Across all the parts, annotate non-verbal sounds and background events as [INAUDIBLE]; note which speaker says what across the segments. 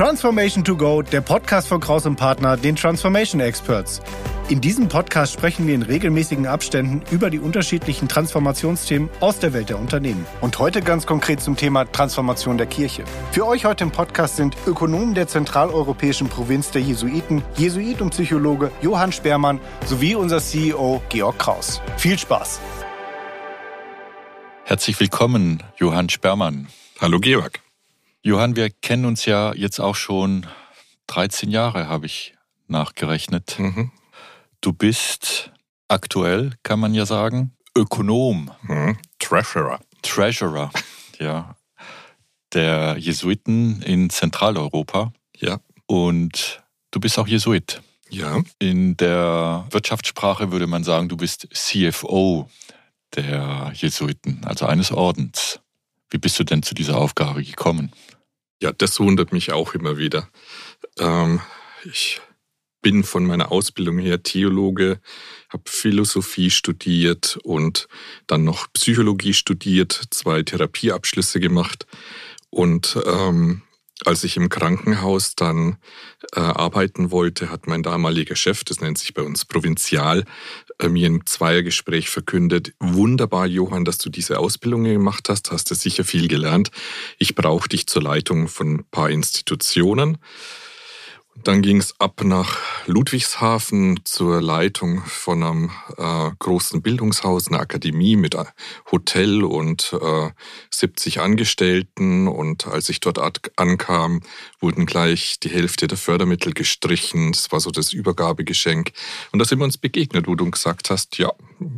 Speaker 1: Transformation to Go, der Podcast von Kraus und Partner, den Transformation Experts. In diesem Podcast sprechen wir in regelmäßigen Abständen über die unterschiedlichen Transformationsthemen aus der Welt der Unternehmen. Und heute ganz konkret zum Thema Transformation der Kirche. Für euch heute im Podcast sind Ökonomen der zentraleuropäischen Provinz der Jesuiten, Jesuit und Psychologe Johann Spermann sowie unser CEO Georg Kraus. Viel Spaß!
Speaker 2: Herzlich willkommen, Johann Spermann.
Speaker 3: Hallo Georg.
Speaker 2: Johann, wir kennen uns ja jetzt auch schon 13 Jahre, habe ich nachgerechnet. Mhm. Du bist aktuell, kann man ja sagen, Ökonom.
Speaker 3: Mhm. Treasurer.
Speaker 2: Treasurer, [LAUGHS] ja. Der Jesuiten in Zentraleuropa.
Speaker 3: Ja.
Speaker 2: Und du bist auch Jesuit.
Speaker 3: Ja.
Speaker 2: In der Wirtschaftssprache würde man sagen, du bist CFO der Jesuiten, also eines Ordens. Wie bist du denn zu dieser Aufgabe gekommen?
Speaker 3: Ja, das wundert mich auch immer wieder. Ähm, ich bin von meiner Ausbildung her Theologe, habe Philosophie studiert und dann noch Psychologie studiert, zwei Therapieabschlüsse gemacht und ähm, als ich im Krankenhaus dann äh, arbeiten wollte, hat mein damaliger Chef, das nennt sich bei uns Provinzial, mir im Zweiergespräch verkündet, wunderbar, Johann, dass du diese Ausbildung gemacht hast, hast du sicher viel gelernt. Ich brauche dich zur Leitung von ein paar Institutionen. Dann ging es ab nach Ludwigshafen zur Leitung von einem äh, großen Bildungshaus, einer Akademie mit äh, Hotel und äh, 70 Angestellten. Und als ich dort ankam, wurden gleich die Hälfte der Fördermittel gestrichen. Das war so das Übergabegeschenk. Und da sind wir uns begegnet, wo du gesagt hast, ja,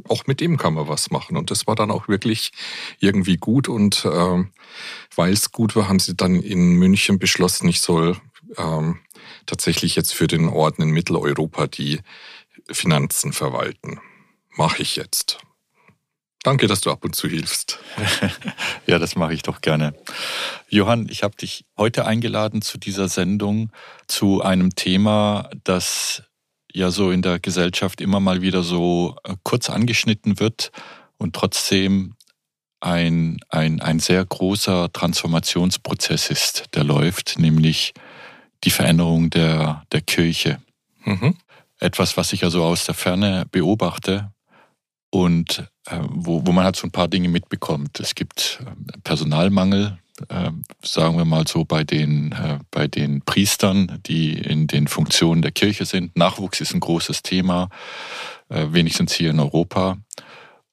Speaker 3: auch mit dem kann man was machen. Und das war dann auch wirklich irgendwie gut. Und äh, weil es gut war, haben sie dann in München beschlossen, ich soll ähm, tatsächlich jetzt für den Orden in Mitteleuropa die Finanzen verwalten. Mache ich jetzt. Danke, dass du ab und zu hilfst. [LAUGHS]
Speaker 2: ja, das mache ich doch gerne. Johann, ich habe dich heute eingeladen zu dieser Sendung zu einem Thema, das ja so in der Gesellschaft immer mal wieder so äh, kurz angeschnitten wird und trotzdem ein, ein, ein sehr großer Transformationsprozess ist, der läuft, nämlich die Veränderung der, der Kirche. Mhm. Etwas, was ich also aus der Ferne beobachte und äh, wo, wo man halt so ein paar Dinge mitbekommt. Es gibt äh, Personalmangel, äh, sagen wir mal so, bei den, äh, bei den Priestern, die in den Funktionen der Kirche sind. Nachwuchs ist ein großes Thema, äh, wenigstens hier in Europa.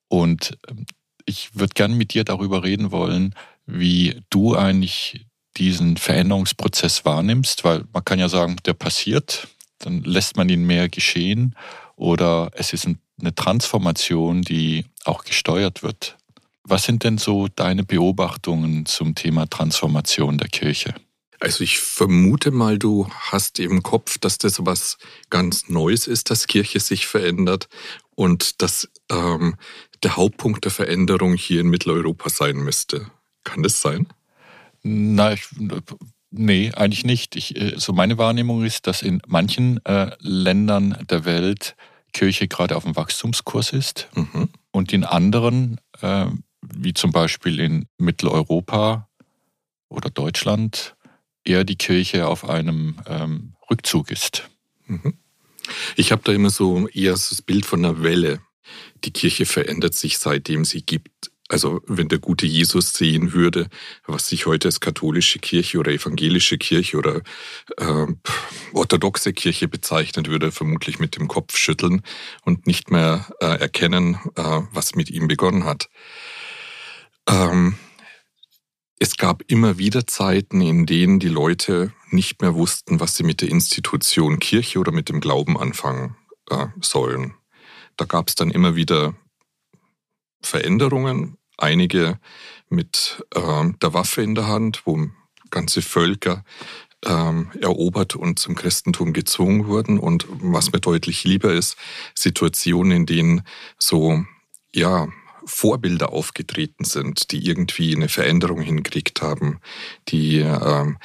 Speaker 2: Und ähm, ich würde gerne mit dir darüber reden wollen, wie du eigentlich diesen Veränderungsprozess wahrnimmst, weil man kann ja sagen, der passiert, dann lässt man ihn mehr geschehen oder es ist eine Transformation, die auch gesteuert wird. Was sind denn so deine Beobachtungen zum Thema Transformation der Kirche?
Speaker 3: Also ich vermute mal, du hast im Kopf, dass das was ganz Neues ist, dass Kirche sich verändert und dass ähm, der Hauptpunkt der Veränderung hier in Mitteleuropa sein müsste. Kann das sein?
Speaker 2: Na, ich, nee, eigentlich nicht. Ich, äh, so meine Wahrnehmung ist, dass in manchen äh, Ländern der Welt Kirche gerade auf dem Wachstumskurs ist mhm. und in anderen, äh, wie zum Beispiel in Mitteleuropa oder Deutschland, eher die Kirche auf einem ähm, Rückzug ist. Mhm.
Speaker 3: Ich habe da immer so eher das Bild von einer Welle. Die Kirche verändert sich, seitdem sie gibt. Also wenn der gute Jesus sehen würde, was sich heute als katholische Kirche oder evangelische Kirche oder äh, orthodoxe Kirche bezeichnet, würde er vermutlich mit dem Kopf schütteln und nicht mehr äh, erkennen, äh, was mit ihm begonnen hat. Ähm, es gab immer wieder Zeiten, in denen die Leute nicht mehr wussten, was sie mit der Institution Kirche oder mit dem Glauben anfangen äh, sollen. Da gab es dann immer wieder Veränderungen, einige mit äh, der Waffe in der Hand, wo ganze Völker ähm, erobert und zum Christentum gezwungen wurden. Und was mir deutlich lieber ist, Situationen, in denen so, ja, Vorbilder aufgetreten sind, die irgendwie eine Veränderung hingekriegt haben, die ähm,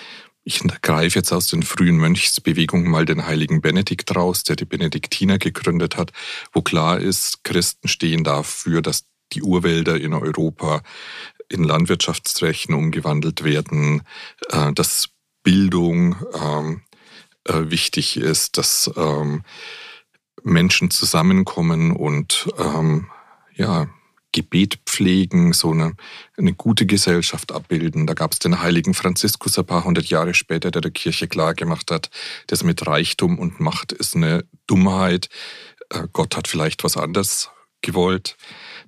Speaker 3: ich greife jetzt aus den frühen Mönchsbewegungen mal den heiligen Benedikt raus, der die Benediktiner gegründet hat, wo klar ist, Christen stehen dafür, dass die Urwälder in Europa in Landwirtschaftsflächen umgewandelt werden, äh, dass Bildung ähm, äh, wichtig ist, dass ähm, Menschen zusammenkommen und ähm, ja, Gebet pflegen, so eine, eine gute Gesellschaft abbilden. Da gab es den heiligen Franziskus ein paar hundert Jahre später, der der Kirche klargemacht hat, das mit Reichtum und Macht ist eine Dummheit. Äh, Gott hat vielleicht was anderes gewollt.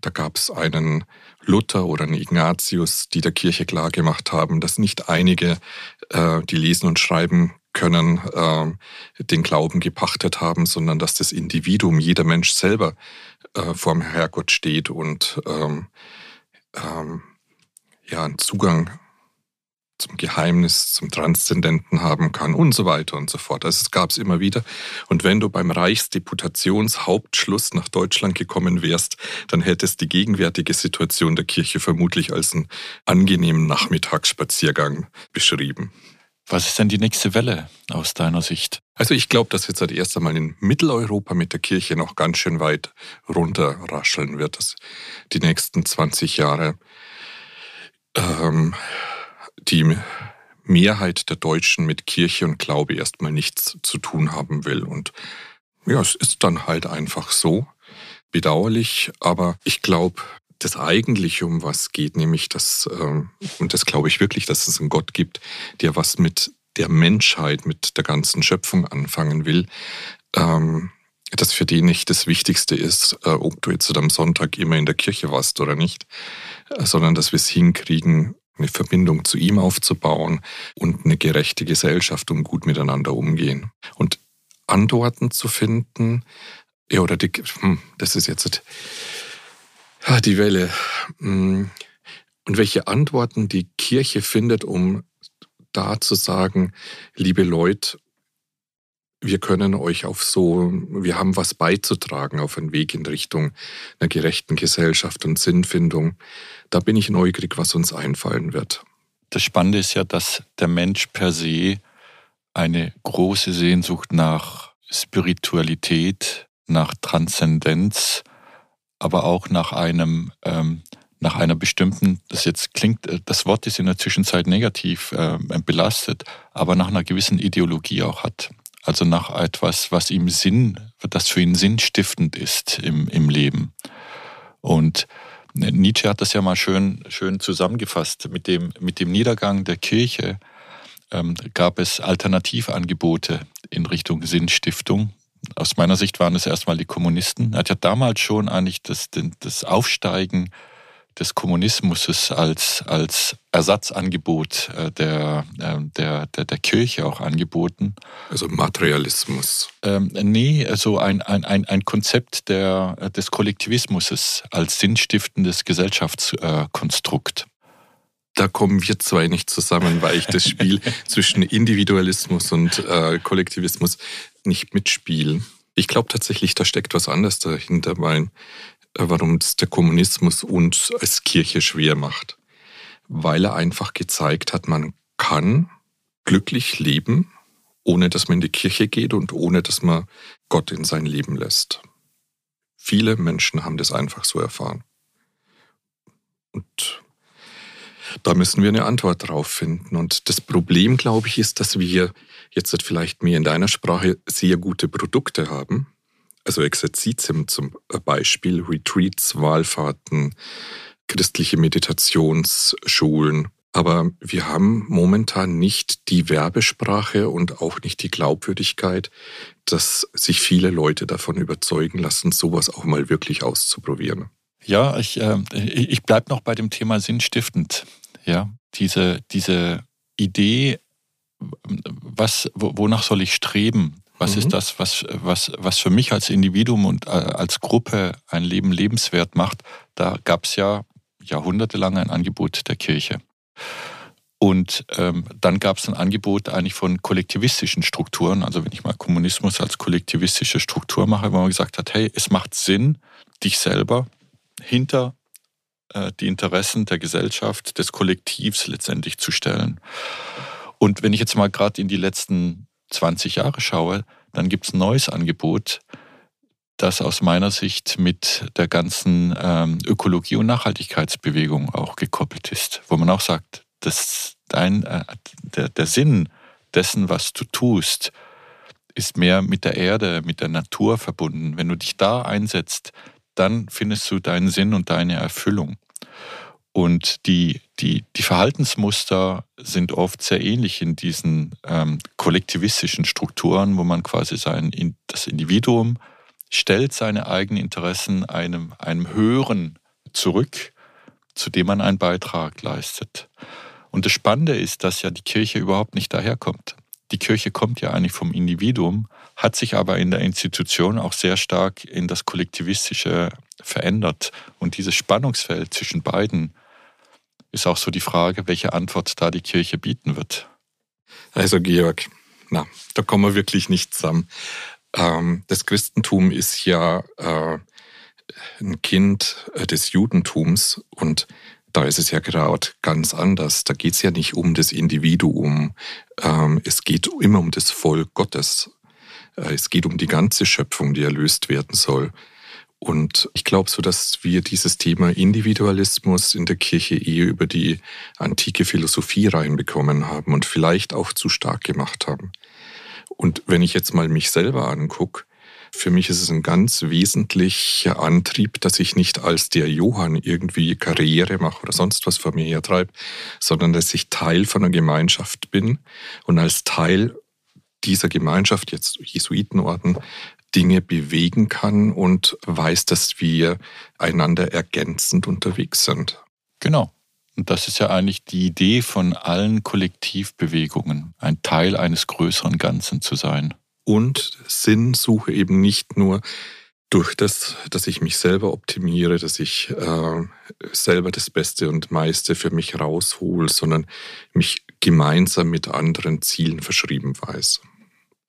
Speaker 3: Da gab es einen Luther oder einen Ignatius, die der Kirche klargemacht haben, dass nicht einige, äh, die lesen und schreiben können, äh, den Glauben gepachtet haben, sondern dass das Individuum, jeder Mensch selber äh, vor Herrgott steht und ähm, ähm, ja, einen Zugang zum Geheimnis, zum Transzendenten haben kann und so weiter und so fort. Also es gab es immer wieder. Und wenn du beim Reichsdeputationshauptschluss nach Deutschland gekommen wärst, dann hättest die gegenwärtige Situation der Kirche vermutlich als einen angenehmen Nachmittagsspaziergang beschrieben.
Speaker 2: Was ist denn die nächste Welle aus deiner Sicht?
Speaker 3: Also ich glaube, dass jetzt erst einmal in Mitteleuropa mit der Kirche noch ganz schön weit runterrascheln wird, dass die nächsten 20 Jahre ähm, die Mehrheit der Deutschen mit Kirche und Glaube erstmal nichts zu tun haben will. Und ja, es ist dann halt einfach so. Bedauerlich, aber ich glaube, das Eigentliche, um was geht, nämlich das, ähm, und das glaube ich wirklich, dass es einen Gott gibt, der was mit der Menschheit, mit der ganzen Schöpfung anfangen will, ähm, dass für den nicht das Wichtigste ist, äh, ob du jetzt am Sonntag immer in der Kirche warst oder nicht, sondern dass wir es hinkriegen, eine Verbindung zu ihm aufzubauen und eine gerechte Gesellschaft, um gut miteinander umgehen. Und Antworten zu finden, ja, oder die, hm, das ist jetzt Ah, die Welle. Mm. Und welche Antworten die Kirche findet, um da zu sagen, liebe Leute, wir können euch auf so, wir haben was beizutragen auf einen Weg in Richtung einer gerechten Gesellschaft und Sinnfindung. Da bin ich neugierig, was uns einfallen wird.
Speaker 2: Das Spannende ist ja, dass der Mensch per se eine große Sehnsucht nach Spiritualität, nach Transzendenz, aber auch nach einem ähm, nach einer bestimmten, das jetzt klingt, äh, das Wort ist in der Zwischenzeit negativ äh, belastet, aber nach einer gewissen Ideologie auch hat. Also nach etwas, was ihm Sinn, das für ihn sinnstiftend ist im, im Leben. Und äh, Nietzsche hat das ja mal schön, schön zusammengefasst. Mit dem, mit dem Niedergang der Kirche ähm, gab es Alternativangebote in Richtung Sinnstiftung aus meiner Sicht waren es erstmal die Kommunisten. Er hat ja damals schon eigentlich das, das Aufsteigen des Kommunismus als, als Ersatzangebot äh, der, ähm, der, der, der Kirche auch angeboten.
Speaker 3: Also Materialismus.
Speaker 2: Ähm, nee, also ein, ein, ein Konzept der, des Kollektivismus als sinnstiftendes Gesellschaftskonstrukt.
Speaker 3: Da kommen wir zwei nicht zusammen, weil ich das Spiel [LAUGHS] zwischen Individualismus und äh, Kollektivismus nicht mitspielen. Ich glaube tatsächlich, da steckt was anderes dahinter, weil, äh, warum es der Kommunismus uns als Kirche schwer macht. Weil er einfach gezeigt hat, man kann glücklich leben, ohne dass man in die Kirche geht und ohne dass man Gott in sein Leben lässt. Viele Menschen haben das einfach so erfahren. Und da müssen wir eine Antwort drauf finden. Und das Problem, glaube ich, ist, dass wir jetzt vielleicht mehr in deiner Sprache sehr gute Produkte haben. Also Exerzitien zum Beispiel, Retreats, Wahlfahrten, christliche Meditationsschulen. Aber wir haben momentan nicht die Werbesprache und auch nicht die Glaubwürdigkeit, dass sich viele Leute davon überzeugen lassen, sowas auch mal wirklich auszuprobieren.
Speaker 2: Ja, ich, äh, ich bleibe noch bei dem Thema sinnstiftend. Ja, diese, diese Idee, was, wonach soll ich streben? Was mhm. ist das, was, was, was für mich als Individuum und äh, als Gruppe ein Leben lebenswert macht? Da gab es ja jahrhundertelang ein Angebot der Kirche. Und ähm, dann gab es ein Angebot eigentlich von kollektivistischen Strukturen. Also wenn ich mal Kommunismus als kollektivistische Struktur mache, wo man gesagt hat, hey, es macht Sinn, dich selber hinter äh, die Interessen der Gesellschaft, des Kollektivs letztendlich zu stellen. Und wenn ich jetzt mal gerade in die letzten 20 Jahre schaue, dann gibt es ein neues Angebot, das aus meiner Sicht mit der ganzen ähm, Ökologie- und Nachhaltigkeitsbewegung auch gekoppelt ist, wo man auch sagt, dass dein, äh, der, der Sinn dessen, was du tust, ist mehr mit der Erde, mit der Natur verbunden. Wenn du dich da einsetzt, dann findest du deinen Sinn und deine Erfüllung. Und die, die, die Verhaltensmuster sind oft sehr ähnlich in diesen ähm, kollektivistischen Strukturen, wo man quasi sein, das Individuum stellt seine eigenen Interessen einem, einem Höheren zurück, zu dem man einen Beitrag leistet. Und das Spannende ist, dass ja die Kirche überhaupt nicht daherkommt. Die Kirche kommt ja eigentlich vom Individuum, hat sich aber in der Institution auch sehr stark in das Kollektivistische verändert. Und dieses Spannungsfeld zwischen beiden ist auch so die Frage, welche Antwort da die Kirche bieten wird.
Speaker 3: Also Georg, na, da kommen wir wirklich nicht zusammen. Ähm, das Christentum ist ja äh, ein Kind äh, des Judentums und da ist es ja gerade ganz anders. Da geht es ja nicht um das Individuum. Ähm, es geht immer um das Volk Gottes. Äh, es geht um die ganze Schöpfung, die erlöst werden soll. Und ich glaube so, dass wir dieses Thema Individualismus in der Kirche eher über die antike Philosophie reinbekommen haben und vielleicht auch zu stark gemacht haben. Und wenn ich jetzt mal mich selber angucke, für mich ist es ein ganz wesentlicher Antrieb, dass ich nicht als der Johann irgendwie Karriere mache oder sonst was vor mir hertreibe, sondern dass ich Teil von einer Gemeinschaft bin und als Teil dieser Gemeinschaft, jetzt Jesuitenorden, Dinge bewegen kann und weiß, dass wir einander ergänzend unterwegs sind.
Speaker 2: Genau. Und das ist ja eigentlich die Idee von allen Kollektivbewegungen, ein Teil eines größeren Ganzen zu sein.
Speaker 3: Und Sinnsuche eben nicht nur durch das, dass ich mich selber optimiere, dass ich äh, selber das Beste und meiste für mich raushole, sondern mich gemeinsam mit anderen Zielen verschrieben weiß.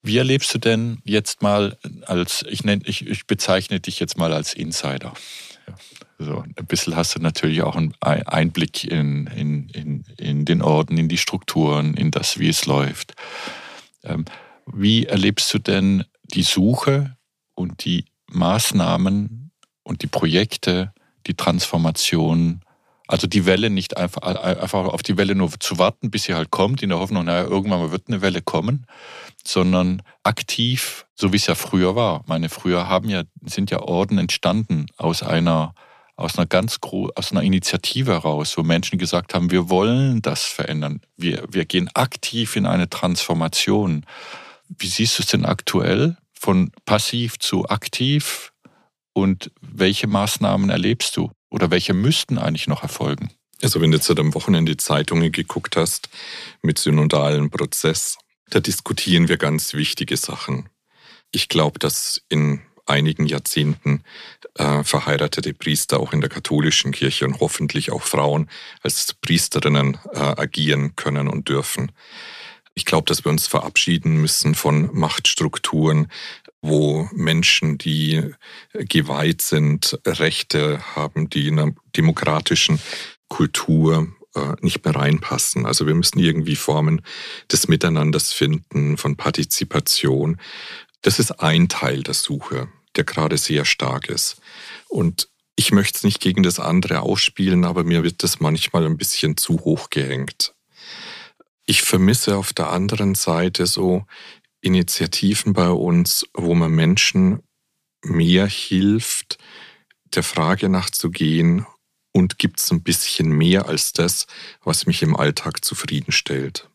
Speaker 2: Wie erlebst du denn jetzt mal als, ich, nenne, ich, ich bezeichne dich jetzt mal als Insider. So, ein bisschen hast du natürlich auch einen Einblick in, in, in, in den Orden, in die Strukturen, in das, wie es läuft. Ähm, wie erlebst du denn die Suche und die Maßnahmen und die Projekte, die Transformation also die Welle nicht einfach, einfach auf die Welle nur zu warten, bis sie halt kommt, in der Hoffnung, naja, irgendwann mal wird eine Welle kommen, sondern aktiv, so wie es ja früher war. Meine, früher haben ja, sind ja Orden entstanden aus einer, aus einer ganz gro aus einer Initiative heraus, wo Menschen gesagt haben, wir wollen das verändern. Wir, wir gehen aktiv in eine Transformation. Wie siehst du es denn aktuell? Von passiv zu aktiv? Und welche Maßnahmen erlebst du? Oder welche müssten eigentlich noch erfolgen?
Speaker 3: Also wenn du jetzt am Wochenende Zeitungen geguckt hast mit synodalen Prozess, da diskutieren wir ganz wichtige Sachen. Ich glaube, dass in einigen Jahrzehnten äh, verheiratete Priester auch in der katholischen Kirche und hoffentlich auch Frauen als Priesterinnen äh, agieren können und dürfen. Ich glaube, dass wir uns verabschieden müssen von Machtstrukturen, wo Menschen, die geweiht sind, Rechte haben, die in einer demokratischen Kultur äh, nicht mehr reinpassen. Also wir müssen irgendwie Formen des Miteinanders finden, von Partizipation. Das ist ein Teil der Suche, der gerade sehr stark ist. Und ich möchte es nicht gegen das andere ausspielen, aber mir wird das manchmal ein bisschen zu hoch gehängt. Ich vermisse auf der anderen Seite so Initiativen bei uns, wo man Menschen mehr hilft, der Frage nachzugehen und gibt es ein bisschen mehr als das, was mich im Alltag zufriedenstellt.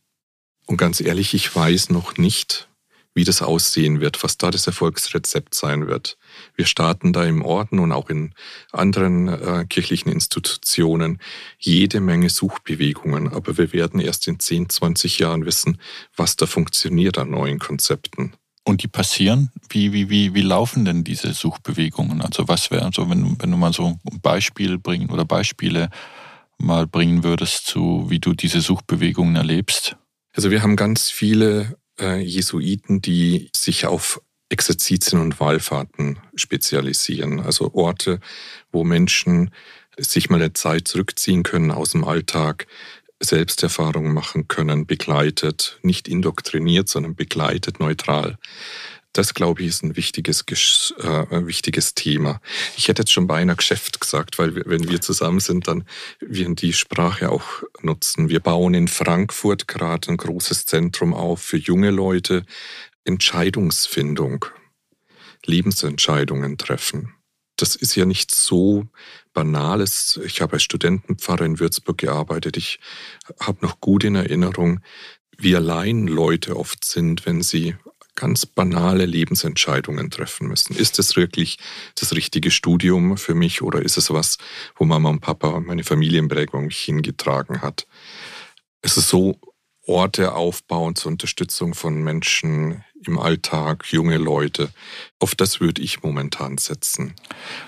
Speaker 3: Und ganz ehrlich, ich weiß noch nicht, wie das aussehen wird, was da das Erfolgsrezept sein wird. Wir starten da im Orden und auch in anderen äh, kirchlichen Institutionen jede Menge Suchbewegungen, aber wir werden erst in 10, 20 Jahren wissen, was da funktioniert an neuen Konzepten.
Speaker 2: Und die passieren? Wie, wie, wie, wie laufen denn diese Suchbewegungen? Also was wäre, also wenn, wenn du mal so ein Beispiel bringen oder Beispiele mal bringen würdest zu, wie du diese Suchbewegungen erlebst?
Speaker 3: Also wir haben ganz viele äh, Jesuiten, die sich auf Exerzitien und Wallfahrten spezialisieren. Also Orte, wo Menschen sich mal eine Zeit zurückziehen können aus dem Alltag, Selbsterfahrungen machen können, begleitet, nicht indoktriniert, sondern begleitet, neutral. Das, glaube ich, ist ein wichtiges, äh, wichtiges Thema. Ich hätte jetzt schon beinahe Geschäft gesagt, weil wir, wenn wir zusammen sind, dann wir die Sprache auch nutzen. Wir bauen in Frankfurt gerade ein großes Zentrum auf für junge Leute. Entscheidungsfindung, Lebensentscheidungen treffen. Das ist ja nicht so banales. Ich habe als Studentenpfarrer in Würzburg gearbeitet. Ich habe noch gut in Erinnerung, wie allein Leute oft sind, wenn sie ganz banale Lebensentscheidungen treffen müssen. Ist es wirklich das richtige Studium für mich oder ist es was, wo Mama und Papa meine Familienprägung mich hingetragen hat? Es ist so Orte aufbauen zur Unterstützung von Menschen im Alltag, junge Leute. Auf das würde ich momentan setzen.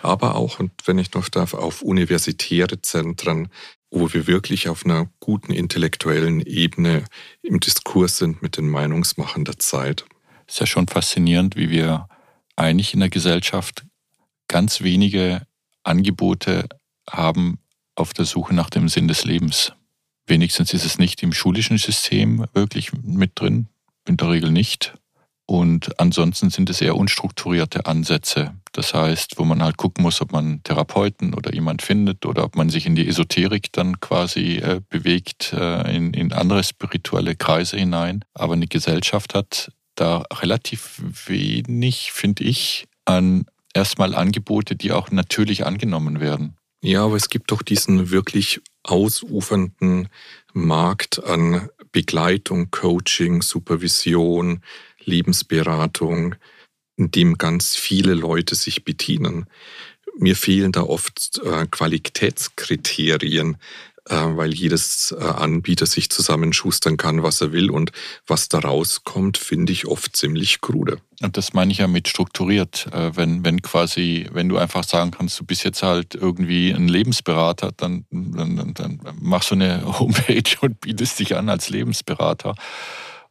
Speaker 3: Aber auch, und wenn ich noch darf, auf universitäre Zentren, wo wir wirklich auf einer guten intellektuellen Ebene im Diskurs sind mit den Meinungsmachern der Zeit
Speaker 2: ist ja schon faszinierend, wie wir eigentlich in der Gesellschaft ganz wenige Angebote haben auf der Suche nach dem Sinn des Lebens. Wenigstens ist es nicht im schulischen System wirklich mit drin, in der Regel nicht. Und ansonsten sind es eher unstrukturierte Ansätze. Das heißt, wo man halt gucken muss, ob man Therapeuten oder jemand findet oder ob man sich in die Esoterik dann quasi äh, bewegt, äh, in, in andere spirituelle Kreise hinein. Aber eine Gesellschaft hat da relativ wenig, finde ich, an erstmal Angebote, die auch natürlich angenommen werden.
Speaker 3: Ja, aber es gibt doch diesen wirklich ausufernden Markt an Begleitung, Coaching, Supervision, Lebensberatung, in dem ganz viele Leute sich bedienen. Mir fehlen da oft äh, Qualitätskriterien, weil jedes äh, Anbieter sich zusammenschustern kann, was er will. Und was da rauskommt, finde ich oft ziemlich krude.
Speaker 2: Und das meine ich ja mit strukturiert. Äh, wenn, wenn quasi, wenn du einfach sagen kannst, du bist jetzt halt irgendwie ein Lebensberater, dann, dann, dann machst du eine [LAUGHS] Homepage und bietest dich an als Lebensberater.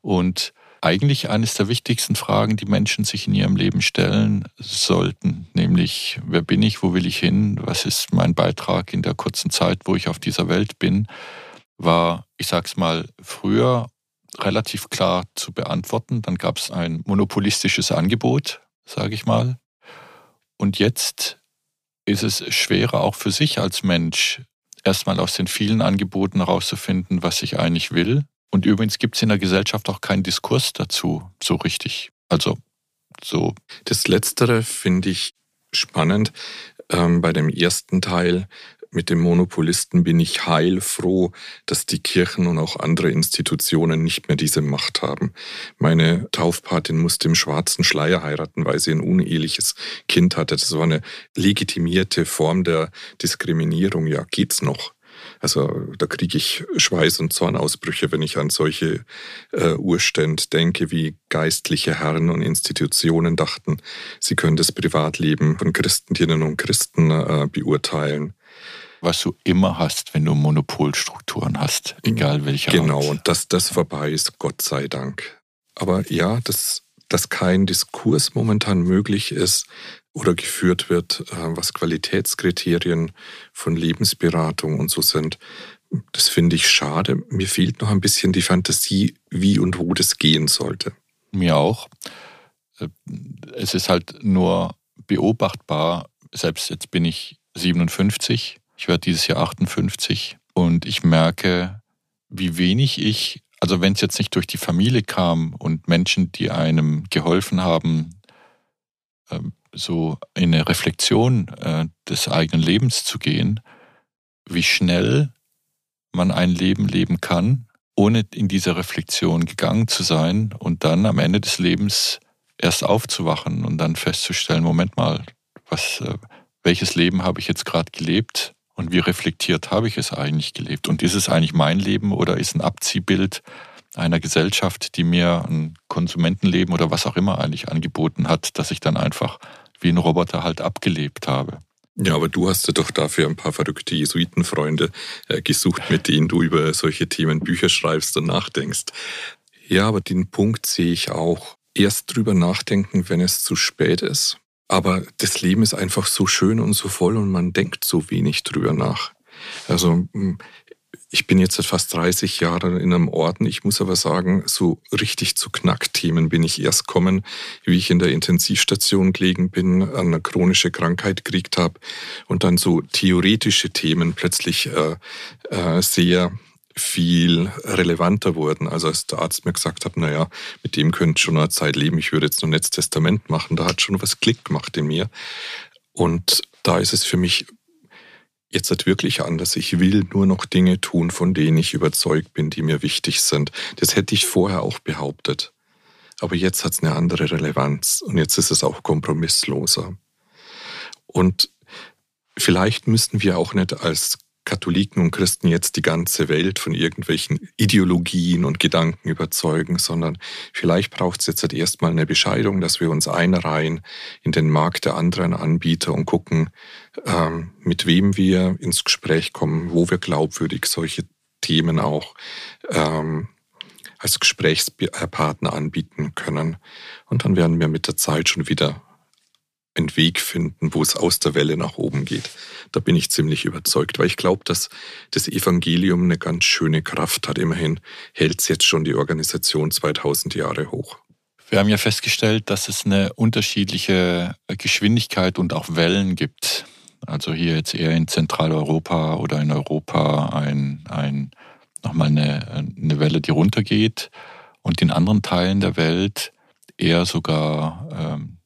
Speaker 2: Und eigentlich eines der wichtigsten Fragen, die Menschen sich in ihrem Leben stellen sollten, nämlich wer bin ich, wo will ich hin, was ist mein Beitrag in der kurzen Zeit, wo ich auf dieser Welt bin, war, ich sag's mal, früher relativ klar zu beantworten. Dann gab es ein monopolistisches Angebot, sage ich mal. Und jetzt ist es schwerer auch für sich als Mensch, erstmal aus den vielen Angeboten herauszufinden, was ich eigentlich will und übrigens gibt es in der Gesellschaft auch keinen Diskurs dazu so richtig. Also so.
Speaker 3: Das Letztere finde ich spannend. Ähm, bei dem ersten Teil mit dem Monopolisten bin ich heilfroh, dass die Kirchen und auch andere Institutionen nicht mehr diese Macht haben. Meine Taufpatin musste im schwarzen Schleier heiraten, weil sie ein uneheliches Kind hatte. Das war eine legitimierte Form der Diskriminierung. Ja, geht's noch? Also da kriege ich Schweiß- und Zornausbrüche, wenn ich an solche äh, Urstände denke, wie geistliche Herren und Institutionen dachten, sie können das Privatleben von Christendinnen und Christen äh, beurteilen.
Speaker 2: Was du immer hast, wenn du Monopolstrukturen hast, egal welcher
Speaker 3: Genau, Art. und dass das vorbei ist, Gott sei Dank. Aber ja, dass, dass kein Diskurs momentan möglich ist, oder geführt wird, äh, was Qualitätskriterien von Lebensberatung und so sind. Das finde ich schade. Mir fehlt noch ein bisschen die Fantasie, wie und wo das gehen sollte.
Speaker 2: Mir auch. Äh, es ist halt nur beobachtbar, selbst jetzt bin ich 57, ich werde dieses Jahr 58 und ich merke, wie wenig ich, also wenn es jetzt nicht durch die Familie kam und Menschen, die einem geholfen haben, ähm, so in eine Reflexion äh, des eigenen Lebens zu gehen, wie schnell man ein Leben leben kann, ohne in dieser Reflexion gegangen zu sein und dann am Ende des Lebens erst aufzuwachen und dann festzustellen, Moment mal, was, äh, welches Leben habe ich jetzt gerade gelebt und wie reflektiert habe ich es eigentlich gelebt? Und ist es eigentlich mein Leben oder ist ein Abziehbild einer Gesellschaft, die mir ein Konsumentenleben oder was auch immer eigentlich angeboten hat, dass ich dann einfach wie ein Roboter halt abgelebt habe.
Speaker 3: Ja, aber du hast ja doch dafür ein paar verrückte Jesuitenfreunde äh, gesucht, mit denen du über solche Themen Bücher schreibst und nachdenkst. Ja, aber den Punkt sehe ich auch. Erst drüber nachdenken, wenn es zu spät ist. Aber das Leben ist einfach so schön und so voll und man denkt so wenig drüber nach. Also Ich bin jetzt seit fast 30 Jahren in einem Orden. Ich muss aber sagen, so richtig zu Knackthemen bin ich erst kommen, wie ich in der Intensivstation gelegen bin, eine chronische Krankheit gekriegt habe und dann so theoretische Themen plötzlich äh, äh, sehr viel relevanter wurden. Also als der Arzt mir gesagt hat, naja, mit dem könnt schon eine Zeit leben, ich würde jetzt noch ein Testament machen, da hat schon was Klick gemacht in mir. Und da ist es für mich jetzt halt wirklich anders. Ich will nur noch Dinge tun, von denen ich überzeugt bin, die mir wichtig sind. Das hätte ich vorher auch behauptet. Aber jetzt hat es eine andere Relevanz und jetzt ist es auch kompromissloser. Und vielleicht müssten wir auch nicht als Katholiken und Christen jetzt die ganze Welt von irgendwelchen Ideologien und Gedanken überzeugen, sondern vielleicht braucht es jetzt halt erstmal eine Bescheidung, dass wir uns einreihen in den Markt der anderen Anbieter und gucken, ähm, mit wem wir ins Gespräch kommen, wo wir glaubwürdig solche Themen auch ähm, als Gesprächspartner anbieten können. Und dann werden wir mit der Zeit schon wieder einen Weg finden, wo es aus der Welle nach oben geht. Da bin ich ziemlich überzeugt, weil ich glaube, dass das Evangelium eine ganz schöne Kraft hat. Immerhin hält es jetzt schon die Organisation 2000 Jahre hoch.
Speaker 2: Wir haben ja festgestellt, dass es eine unterschiedliche Geschwindigkeit und auch Wellen gibt. Also hier jetzt eher in Zentraleuropa oder in Europa ein, ein, nochmal eine, eine Welle, die runtergeht und in anderen Teilen der Welt eher sogar ähm,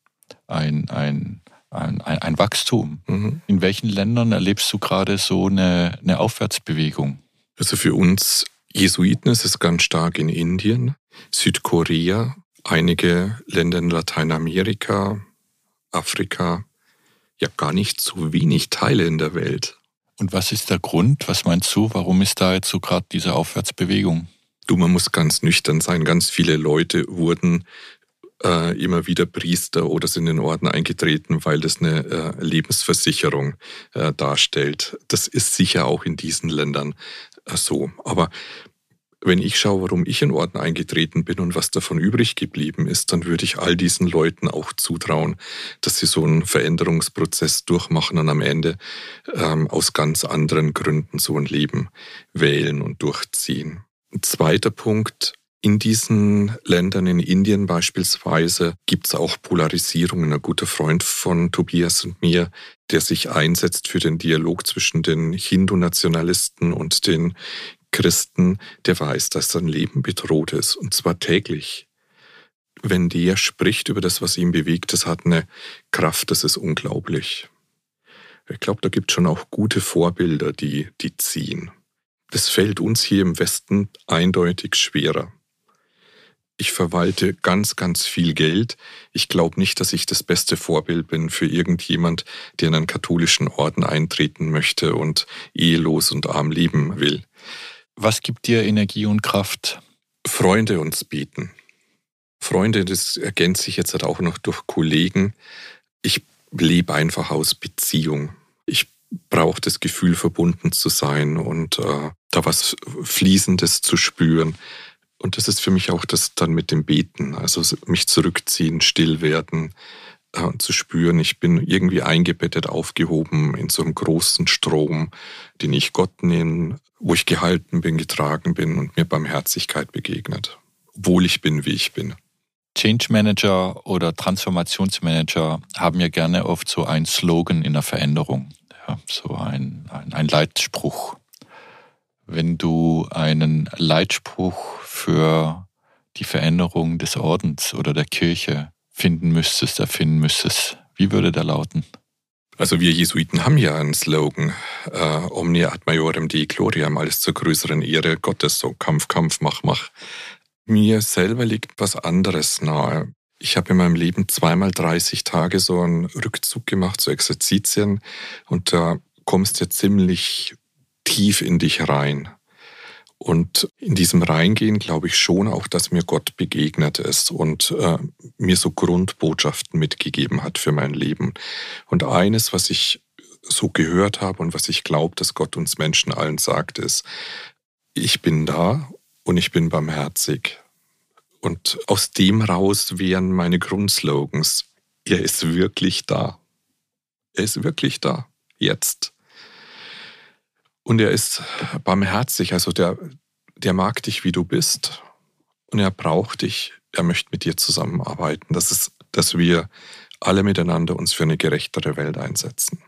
Speaker 2: ein, ein, ein, ein Wachstum. Mhm. In welchen Ländern erlebst du gerade so eine, eine Aufwärtsbewegung?
Speaker 3: Also für uns Jesuiten ist es ganz stark in Indien, Südkorea, einige Länder in Lateinamerika, Afrika, ja gar nicht so wenig Teile in der Welt.
Speaker 2: Und was ist der Grund? Was meinst du? Warum ist da jetzt so gerade diese Aufwärtsbewegung?
Speaker 3: Du, man muss ganz nüchtern sein. Ganz viele Leute wurden äh, immer wieder Priester oder sind in den Orden eingetreten, weil das eine äh, Lebensversicherung äh, darstellt. Das ist sicher auch in diesen Ländern äh, so. Aber wenn ich schaue, warum ich in Orden eingetreten bin und was davon übrig geblieben ist, dann würde ich all diesen Leuten auch zutrauen, dass sie so einen Veränderungsprozess durchmachen und am Ende ähm, aus ganz anderen Gründen so ein Leben wählen und durchziehen. Ein zweiter Punkt, in diesen Ländern, in Indien beispielsweise, gibt es auch Polarisierungen. Ein guter Freund von Tobias und mir, der sich einsetzt für den Dialog zwischen den Hindu-Nationalisten und den Christen, der weiß, dass sein Leben bedroht ist, und zwar täglich. Wenn der spricht über das, was ihn bewegt, das hat eine Kraft, das ist unglaublich. Ich glaube, da gibt es schon auch gute Vorbilder, die, die ziehen. Das fällt uns hier im Westen eindeutig schwerer ich verwalte ganz, ganz viel Geld. Ich glaube nicht, dass ich das beste Vorbild bin für irgendjemand, der in einen katholischen Orden eintreten möchte und ehelos und arm leben will.
Speaker 2: Was gibt dir Energie und Kraft?
Speaker 3: Freunde uns bieten. Freunde, das ergänzt sich jetzt halt auch noch durch Kollegen. Ich lebe einfach aus Beziehung. Ich brauche das Gefühl, verbunden zu sein und äh, da was Fließendes zu spüren. Und das ist für mich auch das dann mit dem Beten, also mich zurückziehen, still werden, äh, zu spüren, ich bin irgendwie eingebettet, aufgehoben in so einem großen Strom, den ich Gott nenne, wo ich gehalten bin, getragen bin und mir Barmherzigkeit begegnet, obwohl ich bin, wie ich bin.
Speaker 2: Change Manager oder Transformationsmanager haben ja gerne oft so einen Slogan in der Veränderung, ja, so ein, ein, ein Leitspruch wenn du einen Leitspruch für die Veränderung des Ordens oder der Kirche finden müsstest, erfinden müsstest, wie würde der lauten?
Speaker 3: Also wir Jesuiten haben ja einen Slogan, äh, Omnia ad majorem Dei gloriam, alles zur größeren Ehre Gottes, so Kampf, Kampf, mach, mach. Mir selber liegt was anderes nahe. Ich habe in meinem Leben zweimal 30 Tage so einen Rückzug gemacht, so Exerzitien, und da kommst du ziemlich tief in dich rein. Und in diesem Reingehen glaube ich schon auch, dass mir Gott begegnet ist und äh, mir so Grundbotschaften mitgegeben hat für mein Leben. Und eines, was ich so gehört habe und was ich glaube, dass Gott uns Menschen allen sagt, ist, ich bin da und ich bin barmherzig. Und aus dem raus wären meine Grundslogans, er ist wirklich da. Er ist wirklich da. Jetzt. Und er ist barmherzig, also der, der mag dich, wie du bist. Und er braucht dich, er möchte mit dir zusammenarbeiten. Das ist, dass wir alle miteinander uns für eine gerechtere Welt einsetzen.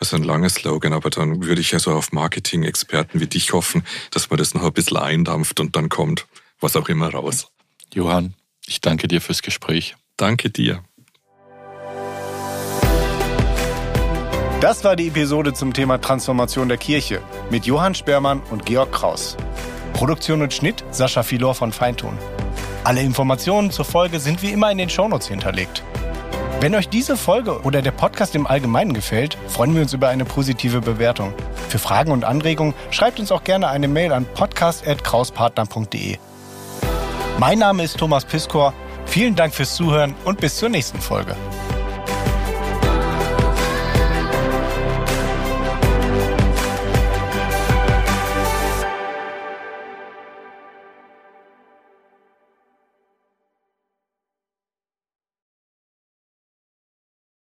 Speaker 3: Das ist ein langer Slogan, aber dann würde ich ja so auf Marketing-Experten wie dich hoffen, dass man das noch ein bisschen eindampft und dann kommt was auch immer raus.
Speaker 2: Johann, ich danke dir fürs Gespräch.
Speaker 3: Danke dir.
Speaker 1: Das war die Episode zum Thema Transformation der Kirche mit Johann Spermann und Georg Kraus. Produktion und Schnitt Sascha Filor von Feintun. Alle Informationen zur Folge sind wie immer in den Shownotes hinterlegt. Wenn euch diese Folge oder der Podcast im Allgemeinen gefällt, freuen wir uns über eine positive Bewertung. Für Fragen und Anregungen schreibt uns auch gerne eine Mail an podcast.krauspartner.de. Mein Name ist Thomas Piskor. Vielen Dank fürs Zuhören und bis zur nächsten Folge.